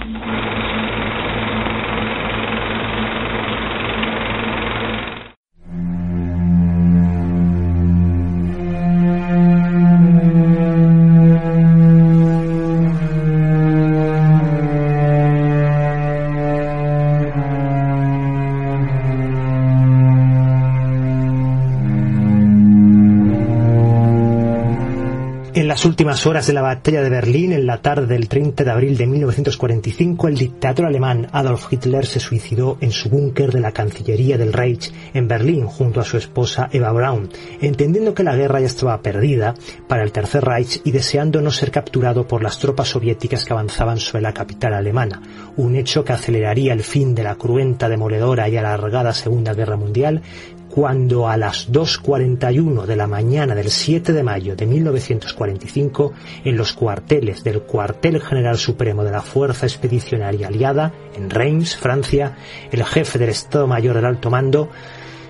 Thank you. En las últimas horas de la batalla de Berlín, en la tarde del 30 de abril de 1945, el dictador alemán Adolf Hitler se suicidó en su búnker de la Cancillería del Reich en Berlín junto a su esposa Eva Braun, entendiendo que la guerra ya estaba perdida para el Tercer Reich y deseando no ser capturado por las tropas soviéticas que avanzaban sobre la capital alemana, un hecho que aceleraría el fin de la cruenta, demoledora y alargada Segunda Guerra Mundial, cuando a las 2.41 de la mañana del 7 de mayo de 1945, en los cuarteles del Cuartel General Supremo de la Fuerza Expedicionaria Aliada, en Reims, Francia, el jefe del Estado Mayor del Alto Mando,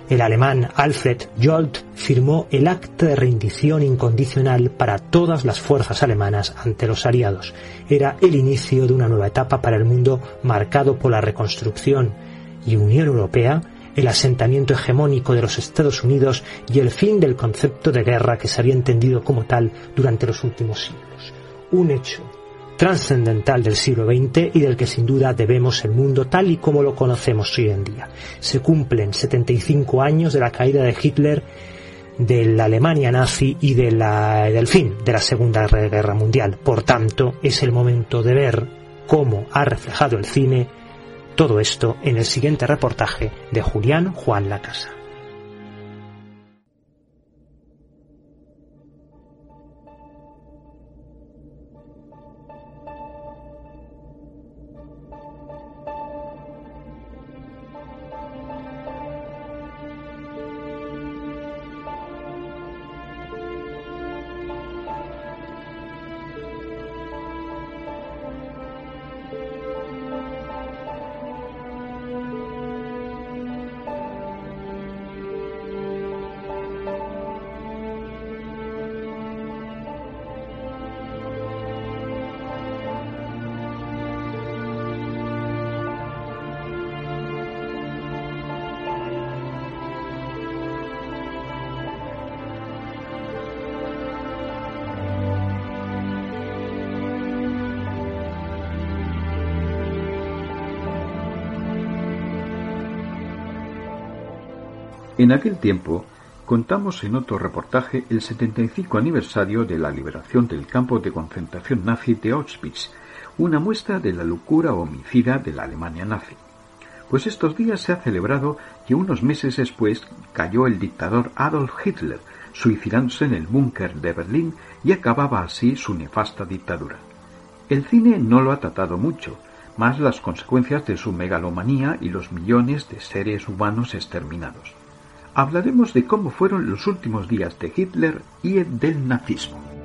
el alemán Alfred Jolt, firmó el acta de rendición incondicional para todas las fuerzas alemanas ante los aliados. Era el inicio de una nueva etapa para el mundo marcado por la reconstrucción y Unión Europea el asentamiento hegemónico de los Estados Unidos y el fin del concepto de guerra que se había entendido como tal durante los últimos siglos. Un hecho trascendental del siglo XX y del que sin duda debemos el mundo tal y como lo conocemos hoy en día. Se cumplen 75 años de la caída de Hitler, de la Alemania nazi y del fin de la Segunda Guerra Mundial. Por tanto, es el momento de ver cómo ha reflejado el cine todo esto en el siguiente reportaje de Julián Juan Lacasa. En aquel tiempo, contamos en otro reportaje el 75 aniversario de la liberación del campo de concentración nazi de Auschwitz, una muestra de la locura homicida de la Alemania nazi. Pues estos días se ha celebrado que unos meses después cayó el dictador Adolf Hitler, suicidándose en el búnker de Berlín y acababa así su nefasta dictadura. El cine no lo ha tratado mucho, más las consecuencias de su megalomanía y los millones de seres humanos exterminados hablaremos de cómo fueron los últimos días de Hitler y del nazismo.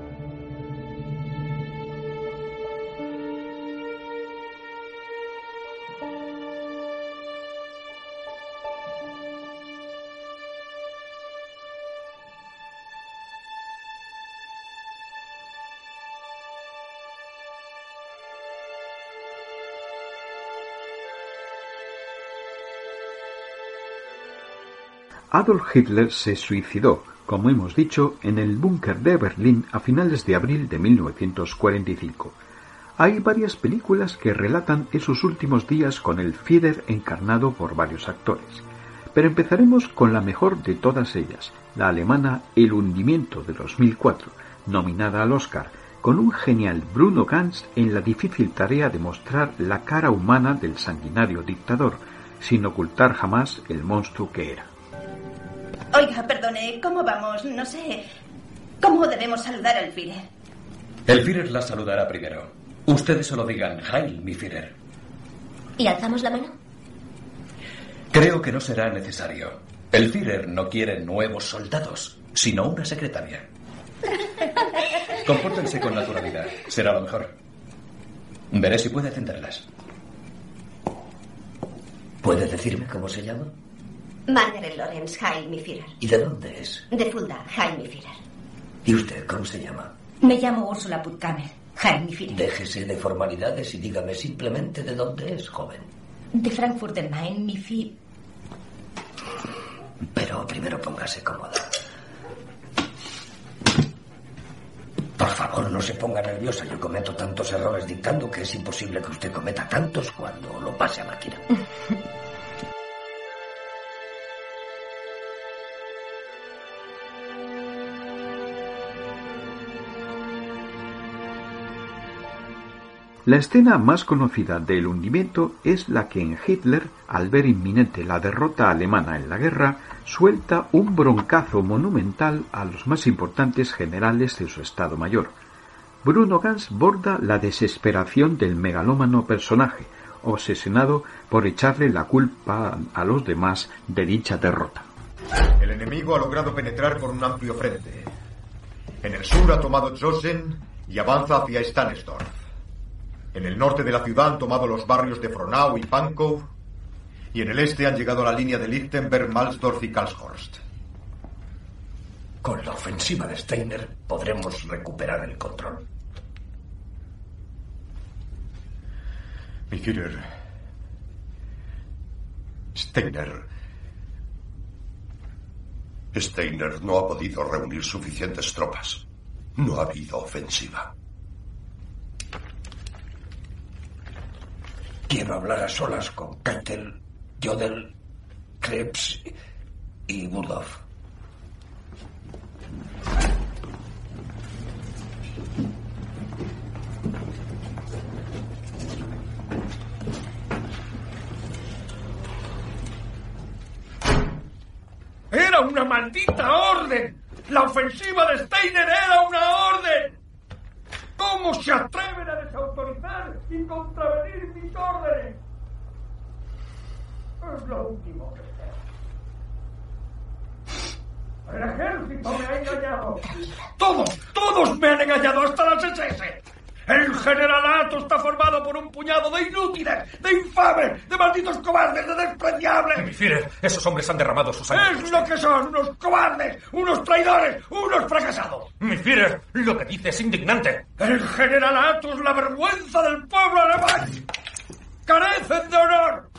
Adolf Hitler se suicidó, como hemos dicho, en el búnker de Berlín a finales de abril de 1945. Hay varias películas que relatan esos últimos días con el Führer encarnado por varios actores. Pero empezaremos con la mejor de todas ellas, la alemana El hundimiento de 2004, nominada al Oscar, con un genial Bruno Ganz en la difícil tarea de mostrar la cara humana del sanguinario dictador, sin ocultar jamás el monstruo que era. Oiga, perdone, ¿cómo vamos? No sé. ¿Cómo debemos saludar al Führer? El Führer la saludará primero. Ustedes solo digan Heil, mi Führer. ¿Y alzamos la mano? Creo que no será necesario. El Führer no quiere nuevos soldados, sino una secretaria. Compórtense con naturalidad. Será lo mejor. Veré si puede atenderlas. ¿Puede decirme cómo se llama? Margaret Lawrence Jaime. ¿Y de dónde es? De Fulda, Jaime. ¿Y usted cómo se llama? Me llamo Úrsula Putkamer. Jaime. Déjese de formalidades y dígame simplemente de dónde es, joven. De Frankfurt del Main, mi fi. Pero primero póngase cómoda. Por favor, no se ponga nerviosa. Yo cometo tantos errores dictando que es imposible que usted cometa tantos cuando lo pase a máquina. La escena más conocida del hundimiento es la que en Hitler, al ver inminente la derrota alemana en la guerra, suelta un broncazo monumental a los más importantes generales de su Estado Mayor. Bruno Ganz borda la desesperación del megalómano personaje, obsesionado por echarle la culpa a los demás de dicha derrota. El enemigo ha logrado penetrar por un amplio frente. En el sur ha tomado Josen y avanza hacia Stanisdorf. En el norte de la ciudad han tomado los barrios de Fronau y Pankow, y en el este han llegado a la línea de Lichtenberg, Malsdorf y Karlshorst. Con la ofensiva de Steiner podremos recuperar el control. Mi Führer, Steiner. Steiner no ha podido reunir suficientes tropas. No ha habido ofensiva. Quiero hablar a solas con Keitel, Jodel, Krebs y Budov. Era una maldita orden. La ofensiva de Steiner era una orden. ¿Cómo se atreven a desautorizar y contravenir mis órdenes? Es lo último que sé. El ejército me ha engañado. Todos, todos me han engañado, hasta las SS. El generalato está formado por un puñado de inútiles, de infames, de malditos cobardes, de despreciables. Mi Führer, esos hombres han derramado su sangre. Es lo que son, unos cobardes, unos traidores, unos fracasados. Mi Führer, lo que dice es indignante. El generalato es la vergüenza del pueblo alemán. Carecen de honor.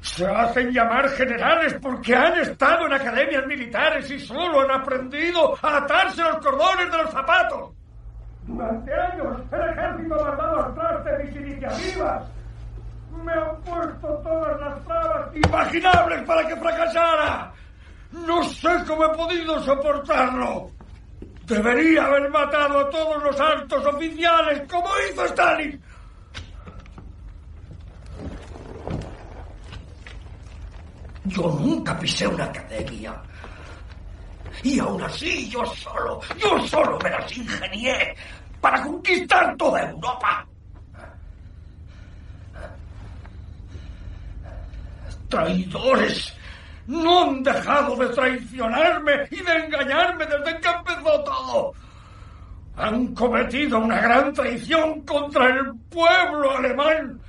Se hacen llamar generales porque han estado en academias militares y solo han aprendido a atarse los cordones de los zapatos. Durante años el ejército ha mandado al traste mis iniciativas. Me han puesto todas las trabas imaginables para que fracasara. No sé cómo he podido soportarlo. Debería haber matado a todos los altos oficiales como hizo Stalin. Yo nunca pisé una academia. Y aún así yo solo, yo solo me las ingenié para conquistar toda Europa. Traidores. No han dejado de traicionarme y de engañarme desde que empezó todo. Han cometido una gran traición contra el pueblo alemán.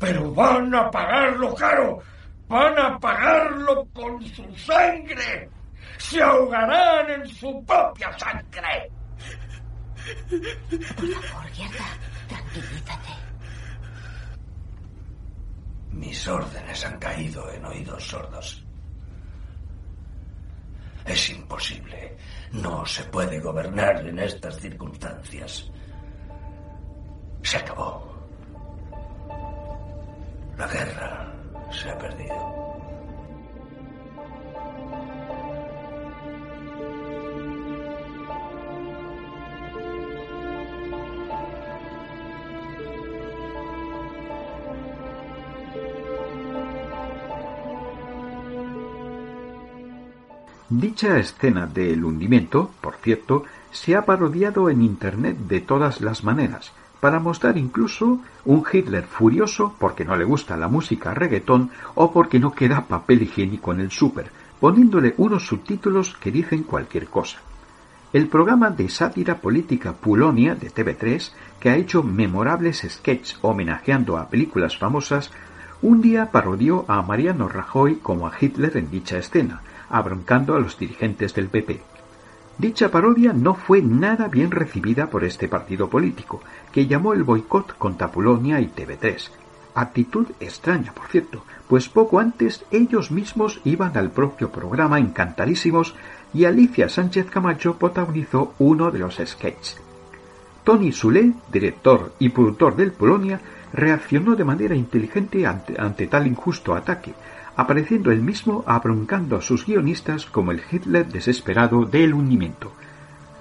Pero van a pagarlo caro. Van a pagarlo con su sangre. Se ahogarán en su propia sangre. Por favor, Gerda, tranquilízate. Mis órdenes han caído en oídos sordos. Es imposible. No se puede gobernar en estas circunstancias. Se acabó. La guerra se ha perdido. Dicha escena del hundimiento, por cierto, se ha parodiado en Internet de todas las maneras, para mostrar incluso un Hitler furioso porque no le gusta la música reggaetón o porque no queda papel higiénico en el súper, poniéndole unos subtítulos que dicen cualquier cosa. El programa de sátira política Pulonia de TV3, que ha hecho memorables sketches homenajeando a películas famosas, un día parodió a Mariano Rajoy como a Hitler en dicha escena, abroncando a los dirigentes del PP. Dicha parodia no fue nada bien recibida por este partido político, que llamó el boicot contra Polonia y TV3. Actitud extraña, por cierto, pues poco antes ellos mismos iban al propio programa encantadísimos y Alicia Sánchez Camacho protagonizó uno de los sketches. Tony Sule, director y productor del Polonia, reaccionó de manera inteligente ante, tal injusto ataque, apareciendo él mismo abroncando a sus guionistas como el Hitler desesperado del hundimiento.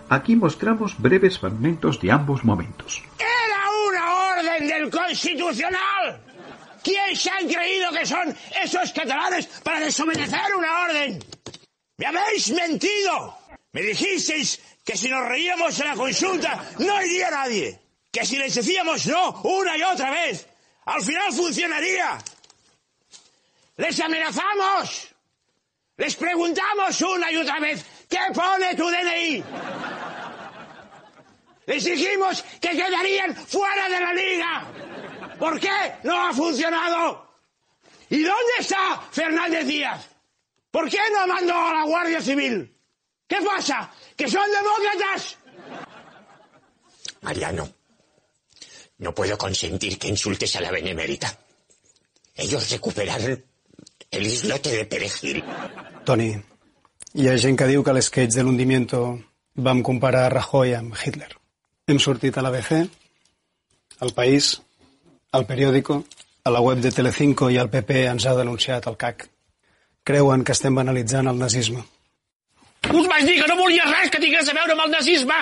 Aquí mostramos breves fragmentos de ambos momentos. ¡Era una orden del Constitucional! ¿Quién se han creído que son esos catalanes para desobedecer una orden? ¡Me habéis mentido! Me dijisteis que si nos reíamos en la consulta no iría nadie. Que si les decíamos no una y otra vez, al final funcionaría. Les amenazamos. Les preguntamos una y otra vez, ¿qué pone tu DNI? Les dijimos que quedarían fuera de la liga. ¿Por qué no ha funcionado? ¿Y dónde está Fernández Díaz? ¿Por qué no mandó a la Guardia Civil? ¿Qué pasa? ¿Que son demócratas? Mariano, no puedo consentir que insultes a la benemérita. Ellos recuperaron el islote de perejil. Toni, hi ha gent que diu que l'esquetx de l'Undimiento vam comparar Rajoy amb Hitler. Hem sortit a l'ABC, al País, al Periódico, a la web de Telecinco i al PP ens ha denunciat el CAC. Creuen que estem banalitzant el nazisme. Us vaig dir que no volia res que tingués a veure amb el nazisme!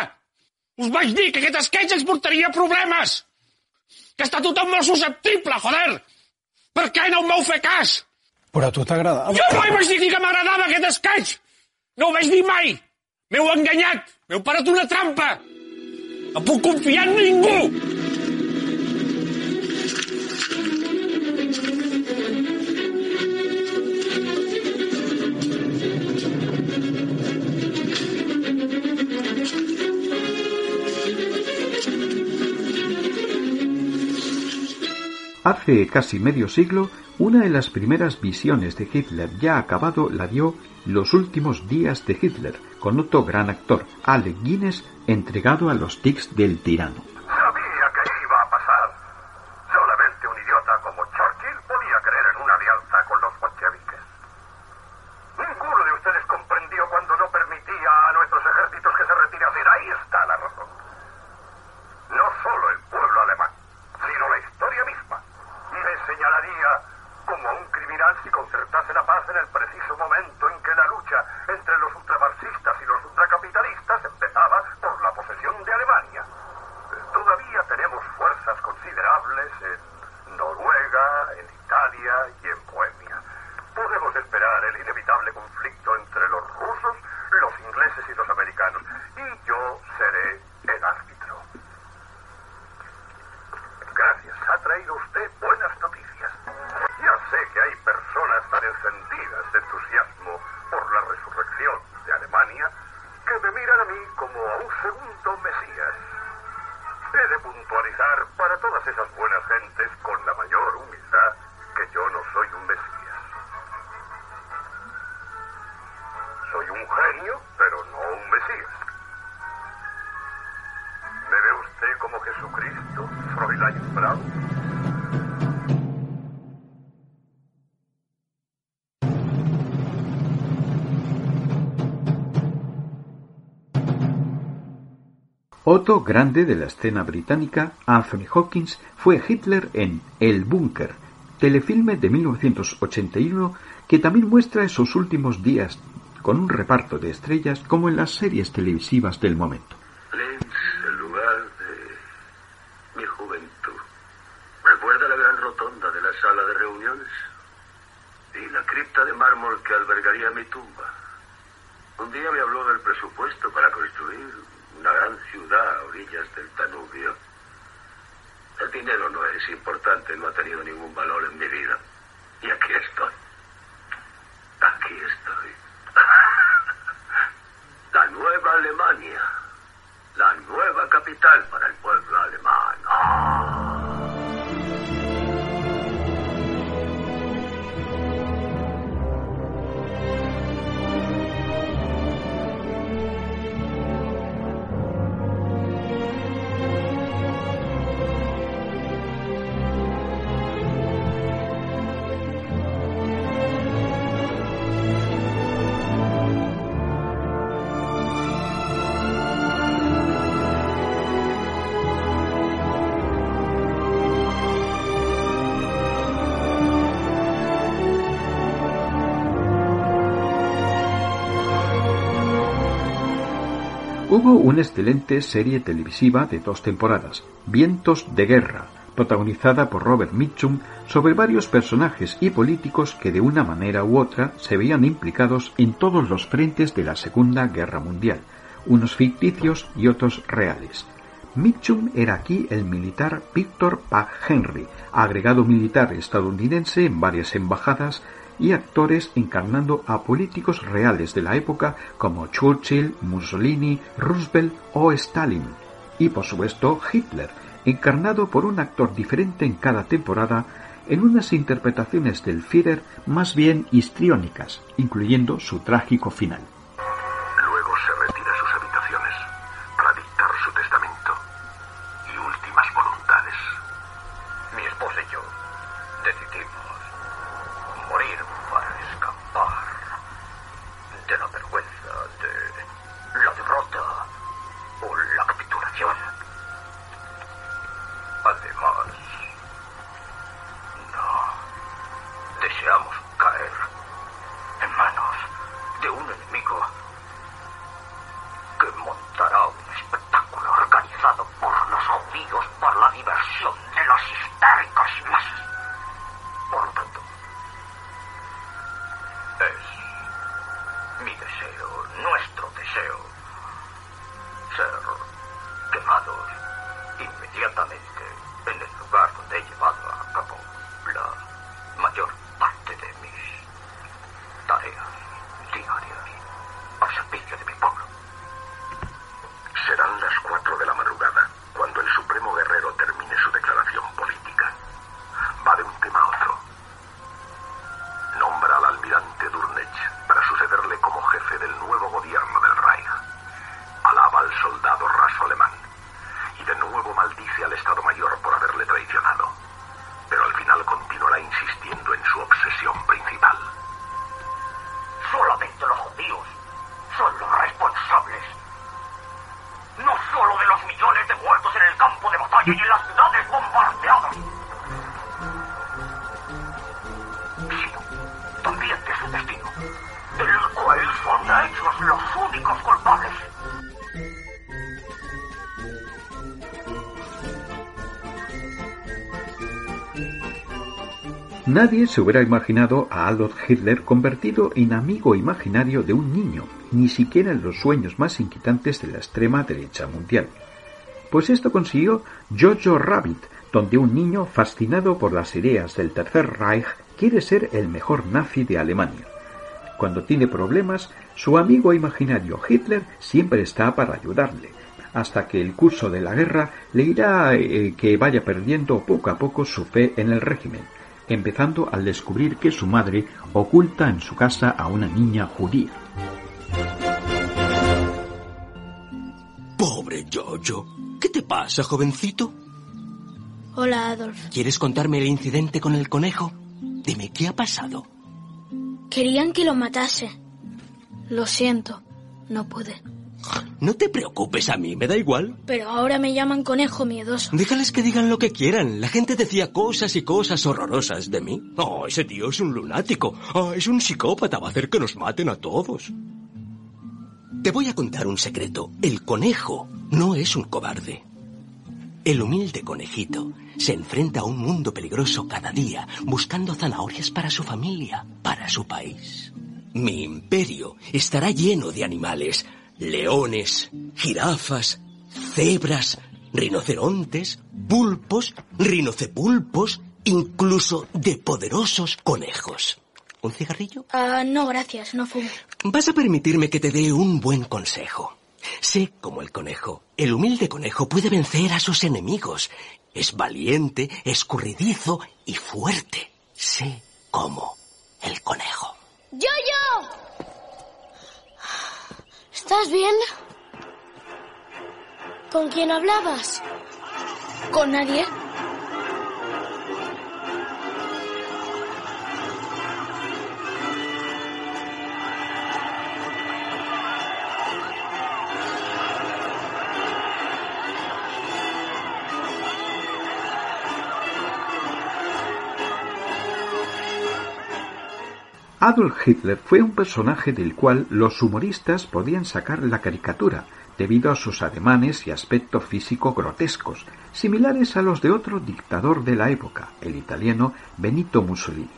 Us vaig dir que aquest esquetx ens portaria problemes! Que està tothom molt susceptible, joder! Per què no em vau fer cas? Però a tu t'agradava. Jo mai vaig dir que m'agradava aquest escaig! No ho vaig dir mai! M'heu enganyat! M'heu parat una trampa! No puc confiar en ningú! Hace casi medio siglo, una de las primeras visiones de Hitler ya acabado la dio Los últimos días de Hitler, con otro gran actor, Alec Guinness, entregado a los tics del tirano. Otro grande de la escena británica, Anthony Hawkins, fue Hitler en El Búnker, telefilme de 1981 que también muestra esos últimos días con un reparto de estrellas como en las series televisivas del momento. el lugar de mi juventud. ¿Recuerda la gran rotonda de la sala de reuniones? Y la cripta de mármol que albergaría mi tumba. Un día me habló del presupuesto para construir una gran ciudad a orillas del Danubio. El dinero no es importante, no ha tenido ningún valor en mi vida. Y aquí estoy. Aquí estoy. La nueva Alemania. La nueva capital para el pueblo alemán. ¡Ah! Hubo una excelente serie televisiva de dos temporadas, Vientos de Guerra, protagonizada por Robert Mitchum, sobre varios personajes y políticos que de una manera u otra se veían implicados en todos los frentes de la Segunda Guerra Mundial, unos ficticios y otros reales. Mitchum era aquí el militar Victor Pack Henry, agregado militar estadounidense en varias embajadas y actores encarnando a políticos reales de la época como Churchill, Mussolini, Roosevelt o Stalin. Y por supuesto Hitler, encarnado por un actor diferente en cada temporada en unas interpretaciones del Führer más bien histriónicas, incluyendo su trágico final. Nuestro deseo, ser quemados inmediatamente en el lugar donde he llevado a cabo Nadie se hubiera imaginado a Adolf Hitler convertido en amigo imaginario de un niño, ni siquiera en los sueños más inquietantes de la extrema derecha mundial. Pues esto consiguió Jojo Rabbit, donde un niño fascinado por las ideas del Tercer Reich quiere ser el mejor nazi de Alemania. Cuando tiene problemas, su amigo imaginario Hitler siempre está para ayudarle, hasta que el curso de la guerra le irá eh, que vaya perdiendo poco a poco su fe en el régimen, empezando al descubrir que su madre oculta en su casa a una niña judía. Pobre Jojo. ¿Qué te pasa, jovencito? Hola, Adolf. ¿Quieres contarme el incidente con el conejo? Dime, ¿qué ha pasado? Querían que lo matase. Lo siento, no pude. No te preocupes, a mí me da igual. Pero ahora me llaman conejo miedoso. Déjales que digan lo que quieran. La gente decía cosas y cosas horrorosas de mí. Oh, ese tío es un lunático. Oh, es un psicópata. Va a hacer que nos maten a todos. Te voy a contar un secreto. El conejo no es un cobarde. El humilde conejito se enfrenta a un mundo peligroso cada día, buscando zanahorias para su familia, para su país. Mi imperio estará lleno de animales, leones, jirafas, cebras, rinocerontes, pulpos, rinocepulpos, incluso de poderosos conejos. ¿Un cigarrillo? Ah, no, gracias, no fumo. Vas a permitirme que te dé un buen consejo. Sé como el conejo. El humilde conejo puede vencer a sus enemigos. Es valiente, escurridizo y fuerte. Sé como el conejo. ¡Yo, yo! ¿Estás bien? ¿Con quién hablabas? ¿Con nadie? Adolf Hitler fue un personaje del cual los humoristas podían sacar la caricatura, debido a sus ademanes y aspecto físico grotescos, similares a los de otro dictador de la época, el italiano Benito Mussolini.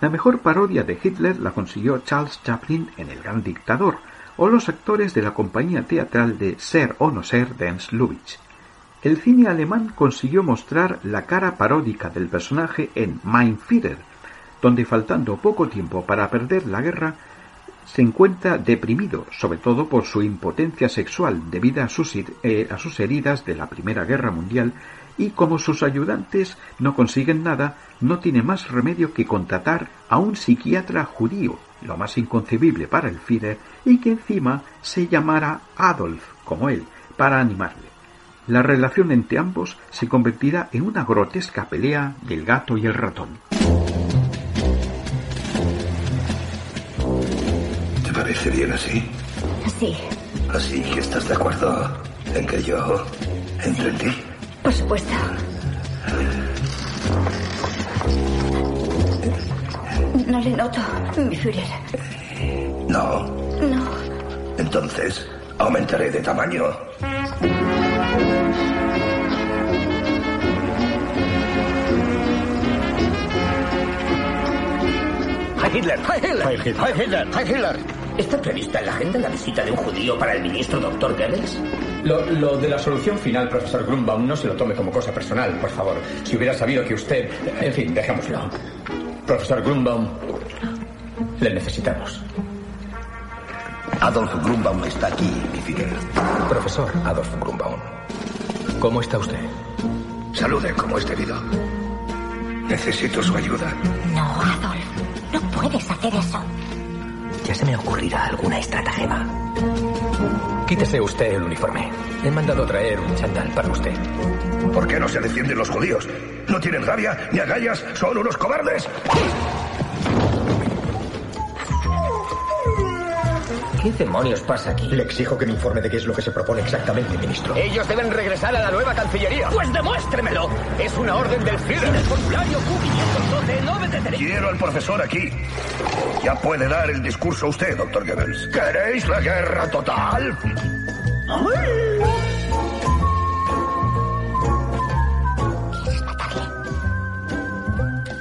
La mejor parodia de Hitler la consiguió Charles Chaplin en El Gran Dictador, o los actores de la compañía teatral de Ser o no ser de Ernst Lubitsch. El cine alemán consiguió mostrar la cara paródica del personaje en Mein Führer, donde faltando poco tiempo para perder la guerra, se encuentra deprimido, sobre todo por su impotencia sexual debido a sus, eh, a sus heridas de la Primera Guerra Mundial y como sus ayudantes no consiguen nada, no tiene más remedio que contratar a un psiquiatra judío, lo más inconcebible para el Führer, y que encima se llamara Adolf, como él, para animarle. La relación entre ambos se convertirá en una grotesca pelea del gato y el ratón. Parece bien así? Sí, Así que estás de acuerdo en que yo entre en ti. por supuesto. No le noto, mi Führer. No. No. Entonces, aumentaré de tamaño. ¡Heil Hitler! ¡Heil Hitler! ¡Heil Hitler! ¡Heil Hitler! ¡Heil Hitler! ¿Está prevista en la agenda la visita de un judío para el ministro Dr. Goebbels? Lo, lo de la solución final, profesor Grunbaum, no se lo tome como cosa personal, por favor. Si hubiera sabido que usted... En fin, dejémoslo. Profesor Grunbaum, le necesitamos. Adolf Grunbaum está aquí, mi Führer. Profesor Adolf Grunbaum, ¿cómo está usted? Salude como es debido. Necesito su ayuda. No, Adolf. No puedes hacer eso. Ya se me ocurrirá alguna estratagema. Quítese usted el uniforme. He mandado traer un chandal para usted. ¿Por qué no se defienden los judíos? No tienen rabia ni agallas, son unos cobardes. ¿Qué demonios pasa aquí? Le exijo que me informe de qué es lo que se propone exactamente, ministro. Ellos deben regresar a la nueva Cancillería. Pues demuéstremelo. Es una orden del Führer. El formulario Q512 Quiero al profesor aquí. Ya puede dar el discurso usted, doctor Goebbels. ¿Queréis la guerra total?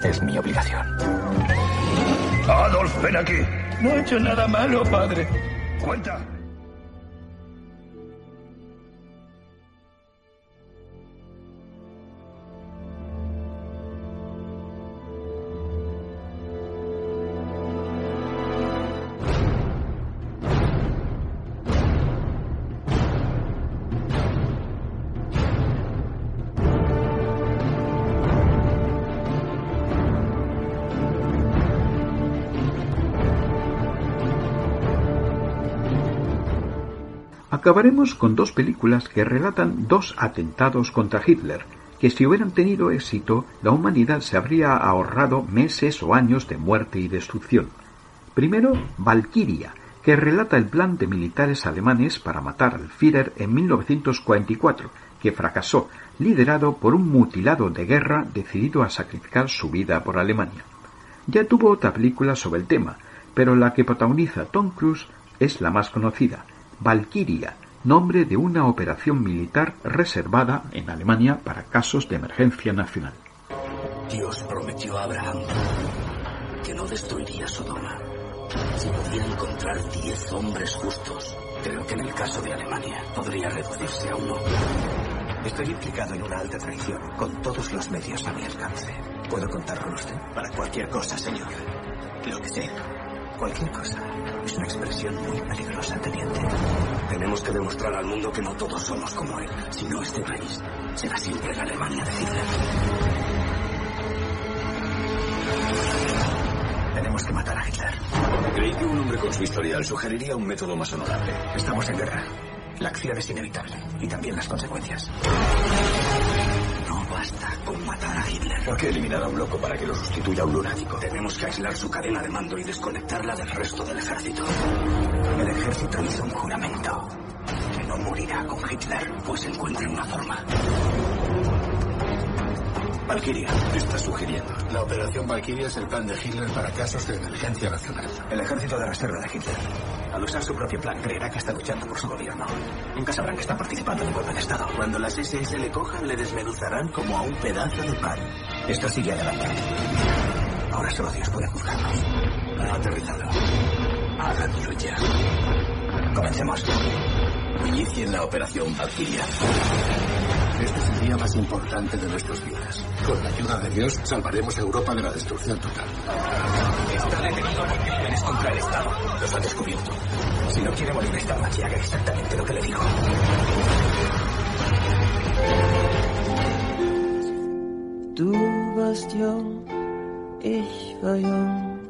Es mi obligación. Adolf, ven aquí. No he hecho nada malo, padre. Cuenta. Acabaremos con dos películas que relatan dos atentados contra Hitler, que si hubieran tenido éxito, la humanidad se habría ahorrado meses o años de muerte y destrucción. Primero, Valkyria, que relata el plan de militares alemanes para matar al Führer en 1944, que fracasó, liderado por un mutilado de guerra decidido a sacrificar su vida por Alemania. Ya tuvo otra película sobre el tema, pero la que protagoniza Tom Cruise es la más conocida, Valkyria, nombre de una operación militar reservada en Alemania para casos de emergencia nacional. Dios prometió a Abraham que no destruiría Sodoma si podía encontrar diez hombres justos. Creo que en el caso de Alemania podría reducirse a uno. Estoy implicado en una alta traición, con todos los medios a mi alcance. ¿Puedo contar con usted? Para cualquier cosa, señor. Lo que sea. Cualquier cosa. Es una expresión muy peligrosa, teniente. Tenemos que demostrar al mundo que no todos somos como él. Si no, este país será siempre la Alemania de Hitler. Tenemos que matar a Hitler. Creí que un hombre con su historial sugeriría un método más honorable. Estamos en guerra. La acción es inevitable. Y también las consecuencias. Basta con matar a Hitler. ¿Por qué eliminar a un loco para que lo sustituya a un lunático? Tenemos que aislar su cadena de mando y desconectarla del resto del ejército. El ejército hizo un juramento. Que no morirá con Hitler, pues encuentra una forma. Valkyria. ¿Qué está sugiriendo? La operación Valkyria es el plan de Hitler para casos de emergencia nacional. El ejército de reserva de Hitler, al usar su propio plan, creerá que está luchando por su gobierno. Nunca sabrán que está participando en un golpe de Estado. Cuando las SS le cojan, le desmenuzarán como a un pedazo de pan. Esto sigue adelante. Ahora solo Dios puede juzgarnos. Aterrizado. Háganlo ya. Comencemos. Inicien la operación Valkyria. Este es el día más importante de nuestros días. Con la ayuda de Dios, salvaremos a Europa de la destrucción total. Está detenido por crímenes contra el Estado. Los han descubierto. Si no quiere morir esta noche, haga exactamente lo que le digo. Du warst jung, ich war jung,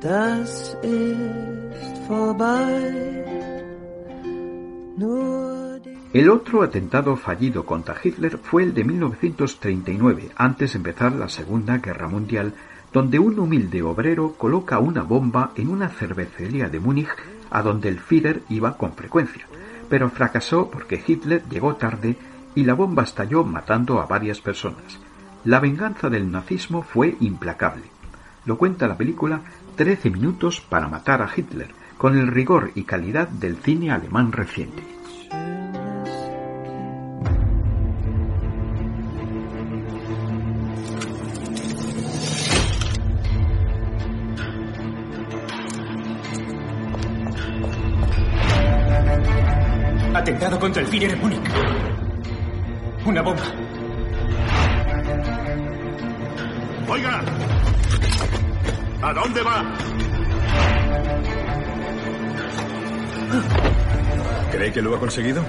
das ist vorbei. Nur El otro atentado fallido contra Hitler fue el de 1939, antes de empezar la Segunda Guerra Mundial, donde un humilde obrero coloca una bomba en una cervecería de Múnich a donde el Führer iba con frecuencia, pero fracasó porque Hitler llegó tarde y la bomba estalló matando a varias personas. La venganza del nazismo fue implacable. Lo cuenta la película 13 minutos para matar a Hitler, con el rigor y calidad del cine alemán reciente. Atentado contra el Führer en Múnich. Una bomba. Oiga. ¿A dónde va? ¿Cree que lo ha conseguido?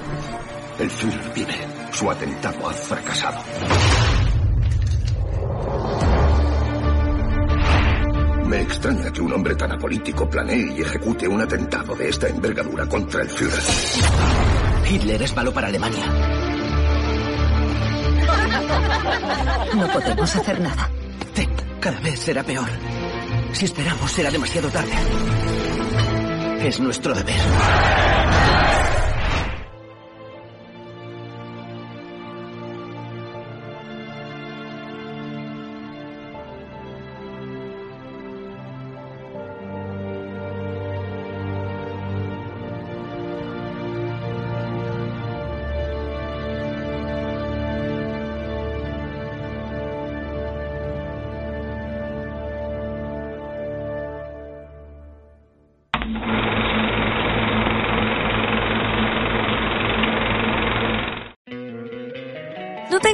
El Führer vive. Su atentado ha fracasado. Me extraña que un hombre tan apolítico planee y ejecute un atentado de esta envergadura contra el Führer. Hitler es malo para Alemania. No podemos hacer nada. Cada vez será peor. Si esperamos, será demasiado tarde. Es nuestro deber.